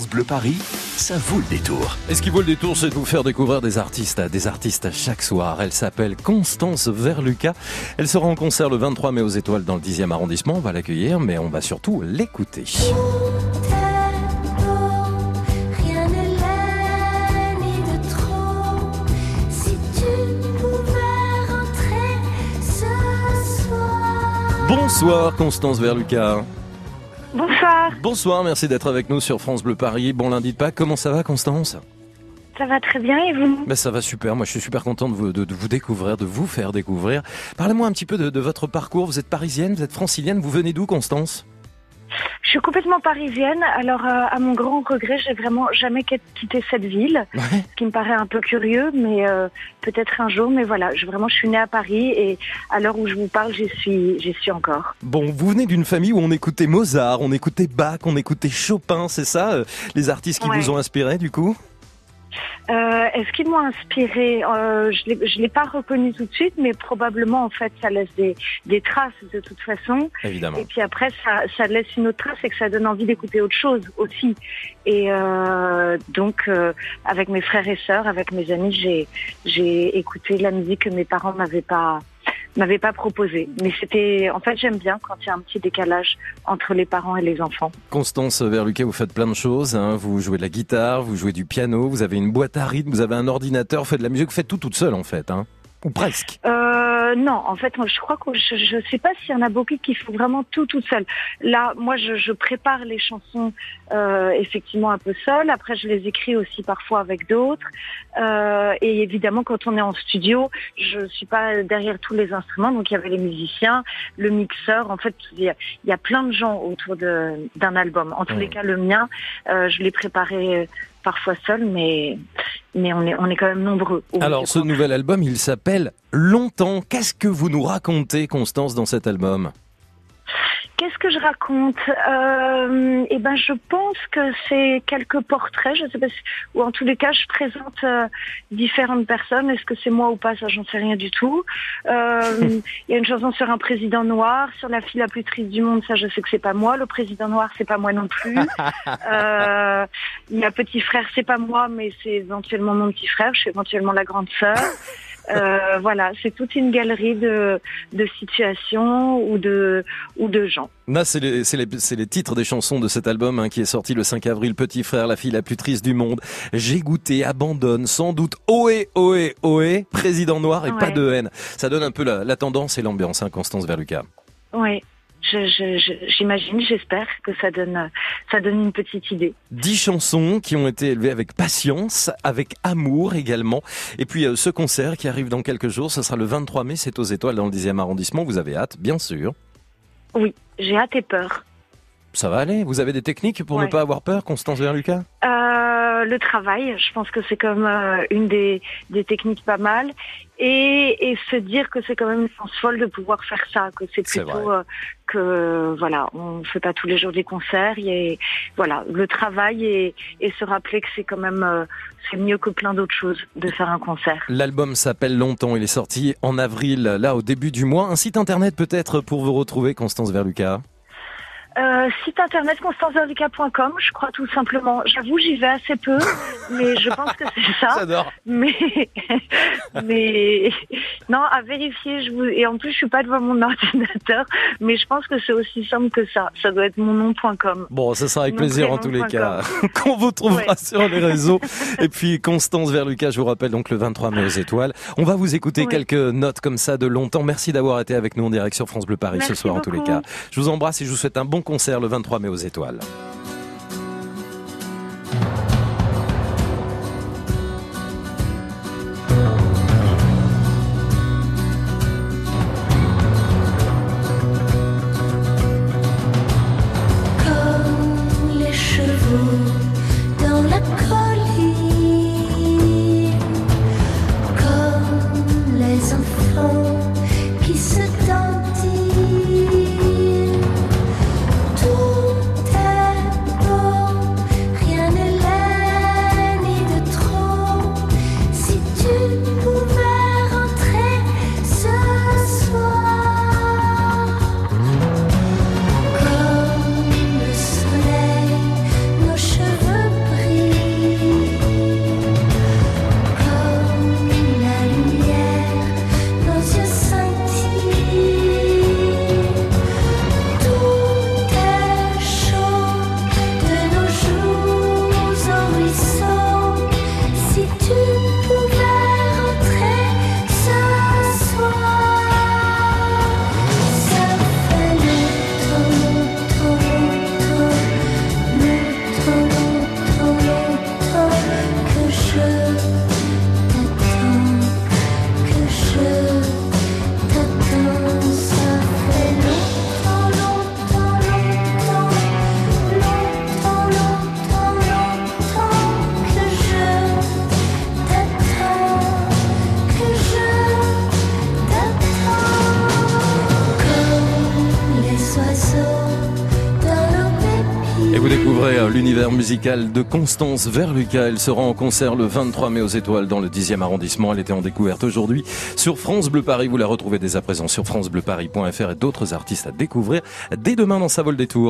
France Bleu Paris, ça vaut le détour. Et ce qui vaut le détour, c'est de vous faire découvrir des artistes, des artistes chaque soir. Elle s'appelle Constance Verluca. Elle sera en concert le 23 mai aux Étoiles dans le 10e arrondissement. On va l'accueillir, mais on va surtout l'écouter. Bonsoir Constance Verluca. Bonsoir, Bonsoir, merci d'être avec nous sur France Bleu Paris. Bon lundi de Pâques, comment ça va Constance? Ça va très bien et vous? Ben, Ça va super, moi je suis super content de vous, de, de vous découvrir, de vous faire découvrir. Parlez-moi un petit peu de, de votre parcours, vous êtes parisienne, vous êtes francilienne, vous venez d'où Constance? Je suis complètement parisienne, alors euh, à mon grand regret, j'ai vraiment jamais quitté cette ville, Ouais. ce qui me paraît un peu curieux, mais euh, peut-être un jour, mais voilà, je, vraiment je suis née à Paris et à l'heure où je vous parle, j'y suis, j'y suis encore. Bon, vous venez d'une famille où on écoutait Mozart, on écoutait Bach, on écoutait Chopin, c'est ça euh, Les artistes qui Ouais. vous ont inspiré du coup? Euh, Est-ce qu'ils m'ont inspiré euh, Je l'ai- je l'ai pas reconnu tout de suite, mais probablement en fait ça laisse des, des traces de toute façon. Évidemment. Et puis après, ça, ça laisse une autre trace et que ça donne envie d'écouter autre chose aussi. Et euh, donc, euh, avec mes frères et sœurs, avec mes amis, j'ai j'ai écouté la musique que mes parents m'avaient pas m'avaient pas proposée. Mais c'était, en fait, j'aime bien quand il y a un petit décalage entre les parents et les enfants. Constance Verluquet, vous faites plein de choses. hein. Vous jouez de la guitare, vous jouez du piano, vous avez une boîte à rythme, vous avez un ordinateur, vous faites de la musique, vous faites tout toute seule en fait. Hein. Ou presque. Euh, non, en fait, moi, je crois que je, je sais pas s'il y en a beaucoup qui font vraiment tout toute seule. Là, moi, je, je prépare les chansons euh, effectivement un peu seule. Après, je les écris aussi parfois avec d'autres. Euh, et évidemment, quand on est en studio, je suis pas derrière tous les instruments. Donc, il y avait les musiciens, le mixeur. En fait, il y a, il y a plein de gens autour d'un album. En tous les cas, le mien, euh, je l'ai préparé parfois seul, mais mais on est on est quand même nombreux. Alors ce nouvel album, il s'appelle Longtemps. Qu'est-ce que vous nous racontez, Constance, dans cet album? Qu'est-ce que je raconte euh, Eh ben, je pense que c'est quelques portraits. Je sais pas, si, ou en tous les cas, je présente euh, différentes personnes. Est-ce que c'est moi ou pas? Ça, j'en sais rien du tout. Euh, Il y a une chanson sur un président noir, sur la fille la plus triste du monde. Ça, je sais que c'est pas moi. Le président noir, c'est pas moi non plus. Euh, Il y a petit frère, c'est pas moi, mais c'est éventuellement mon petit frère. Je suis éventuellement la grande sœur. Euh, voilà, c'est toute une galerie de, de situations ou de ou de gens. Là, c'est les, c'est les, c'est les titres des chansons de cet album hein, qui est sorti le 5 avril. Petit frère, la fille la plus triste du monde. J'ai goûté, abandonne, sans doute. Ohé, ohé, ohé. Président noir et pas de haine. Ça donne un peu la, la tendance et l'ambiance, hein, Constance Verluca. Oui, je, je, je- j'imagine, j'espère que ça donne, ça donne une petite idée. Dix chansons qui ont été élevées avec patience, avec amour également. Et puis euh, ce concert qui arrive dans quelques jours, ce sera le 23 mai, c'est aux Étoiles dans le 10e arrondissement. Vous avez hâte, bien sûr. Oui, j'ai hâte et peur. Ça va aller Vous avez des techniques pour ne pas avoir peur, Constance Verluca Euh, le travail, je pense que c'est comme euh, une des, des techniques pas mal. Et, et se dire que c'est quand même une chance folle de pouvoir faire ça, que c'est plutôt euh, que voilà, on fait pas tous les jours des concerts. Et voilà, le travail et, et se rappeler que c'est quand même euh, c'est mieux que plein d'autres choses de faire un concert. L'album s'appelle Longtemps, il est sorti en avril, là au début du mois. Un site internet peut-être pour vous retrouver, Constance Verluca Euh, site internet constanceverlica.com, je crois tout simplement. J'avoue, j'y vais assez peu, mais je pense que c'est ça. J'adore Mais, mais non, à vérifier. Je vous et en plus, je suis pas devant mon ordinateur, mais je pense que c'est aussi simple que ça. Ça doit être mon nom.com. Bon, ça sera avec Mon plaisir en tous les cas, qu'on vous trouvera Ouais. sur les réseaux. Et puis Constance Verluca, je vous rappelle donc le 23 mai aux Étoiles. On va vous écouter Oui. quelques notes comme ça de longtemps. Merci d'avoir été avec nous en direct sur France Bleu Paris ce soir en tous les cas. Je vous embrasse et je vous souhaite un bon concert le 23 mai aux Étoiles. L'univers musical de Constance Verluca. Elle sera en concert le 23 mai aux Étoiles dans le 10e arrondissement. Elle était en découverte aujourd'hui sur France Bleu Paris. Vous la retrouvez dès à présent sur francebleuparis.fr et d'autres artistes à découvrir dès demain dans sa vol des tours.